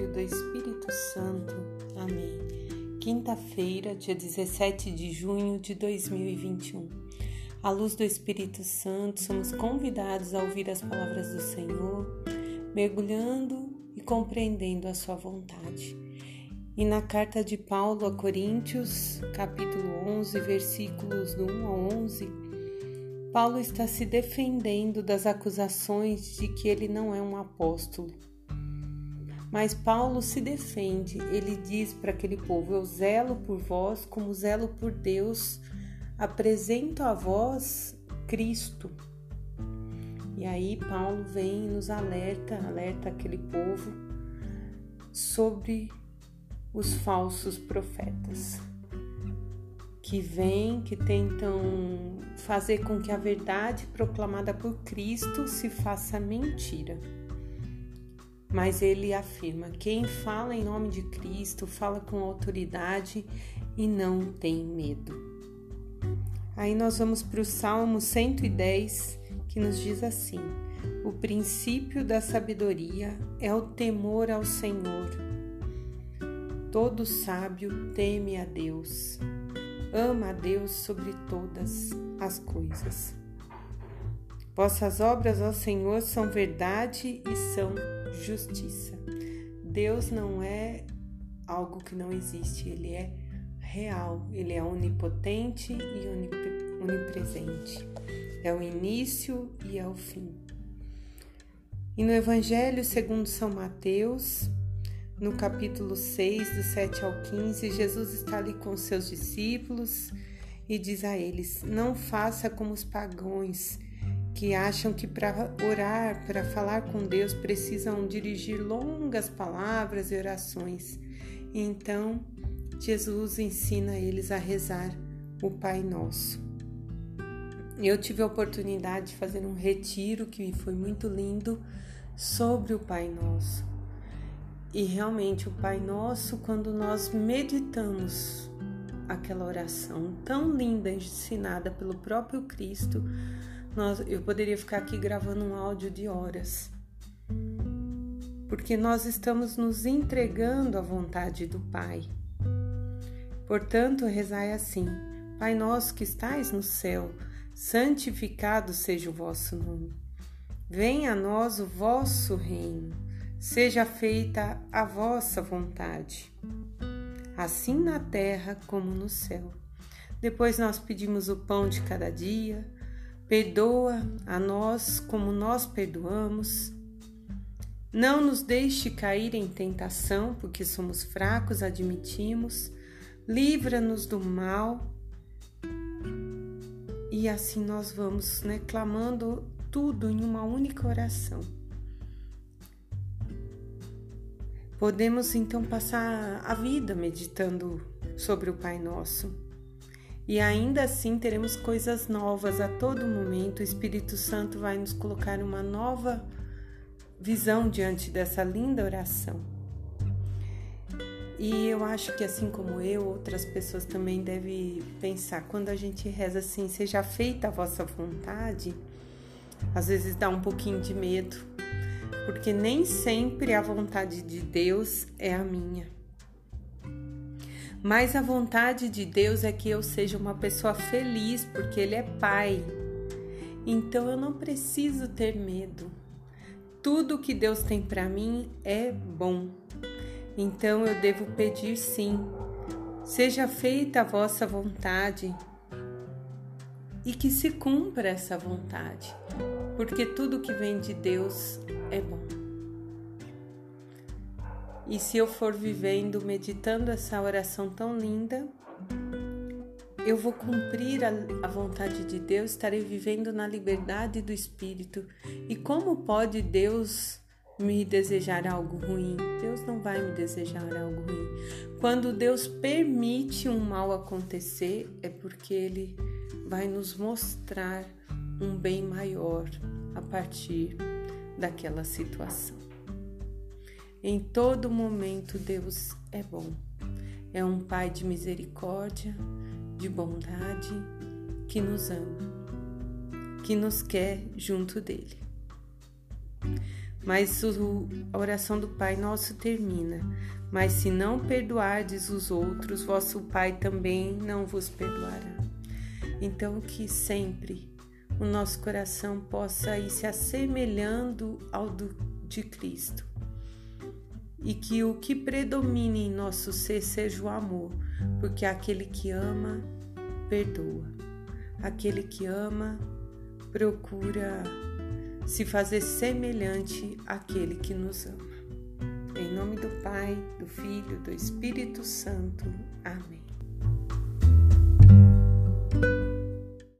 Filho e do Espírito Santo. Amém. Quinta-feira, dia 17 de junho de 2021. À luz do Espírito Santo, somos convidados a ouvir as palavras do Senhor, mergulhando e compreendendo a sua vontade. E na carta de Paulo a Coríntios, capítulo 11, versículos 1 a 11, Paulo está se defendendo das acusações de que ele não é um apóstolo mas Paulo se defende, ele diz para aquele povo: Eu zelo por vós como zelo por Deus, apresento a vós Cristo. E aí Paulo vem e nos alerta, alerta aquele povo sobre os falsos profetas que vêm, que tentam fazer com que a verdade proclamada por Cristo se faça mentira. Mas ele afirma: quem fala em nome de Cristo fala com autoridade e não tem medo. Aí nós vamos para o Salmo 110, que nos diz assim: O princípio da sabedoria é o temor ao Senhor. Todo sábio teme a Deus, ama a Deus sobre todas as coisas. Vossas obras, ó Senhor, são verdade e são justiça. Deus não é algo que não existe, ele é real, ele é onipotente e onipresente. É o início e é o fim. E no Evangelho segundo São Mateus, no capítulo 6, do 7 ao 15, Jesus está ali com seus discípulos e diz a eles: Não faça como os pagões que acham que para orar, para falar com Deus, precisam dirigir longas palavras e orações. Então, Jesus ensina eles a rezar o Pai Nosso. Eu tive a oportunidade de fazer um retiro que foi muito lindo sobre o Pai Nosso. E realmente o Pai Nosso, quando nós meditamos aquela oração tão linda ensinada pelo próprio Cristo, nós, eu poderia ficar aqui gravando um áudio de horas, porque nós estamos nos entregando à vontade do Pai. Portanto, rezai assim: Pai nosso que estais no céu, santificado seja o vosso nome. Venha a nós o vosso reino, seja feita a vossa vontade, assim na terra como no céu. Depois nós pedimos o pão de cada dia Perdoa a nós como nós perdoamos. Não nos deixe cair em tentação, porque somos fracos, admitimos. Livra-nos do mal. E assim nós vamos, né, clamando tudo em uma única oração. Podemos então passar a vida meditando sobre o Pai Nosso e ainda assim teremos coisas novas a todo momento. O Espírito Santo vai nos colocar uma nova visão diante dessa linda oração. E eu acho que assim como eu, outras pessoas também devem pensar, quando a gente reza assim, seja feita a vossa vontade, às vezes dá um pouquinho de medo, porque nem sempre a vontade de Deus é a minha. Mas a vontade de Deus é que eu seja uma pessoa feliz, porque Ele é Pai. Então eu não preciso ter medo. Tudo que Deus tem para mim é bom. Então eu devo pedir sim. Seja feita a vossa vontade e que se cumpra essa vontade, porque tudo que vem de Deus é bom. E se eu for vivendo, meditando essa oração tão linda, eu vou cumprir a, a, vontade de Deus, estarei vivendo na liberdade do Espírito. E como pode Deus me desejar algo ruim? Deus não vai me desejar algo ruim. Quando Deus permite um mal acontecer, é porque Ele vai nos mostrar um bem maior a partir daquela situação. Em todo momento, Deus é bom. É um Pai de misericórdia, de bondade, que nos ama, que nos quer junto dele. Mas o, a oração do Pai Nosso termina: Mas se não perdoardes os outros, vosso Pai também não vos perdoará. Então, que sempre o nosso coração possa ir se assemelhando ao do, de Cristo e que o que predomine em nosso ser seja o amor, porque aquele que ama, perdoa. Aquele que ama, procura se fazer semelhante àquele que nos ama. Em nome do Pai, do Filho, do Espírito Santo. Amém.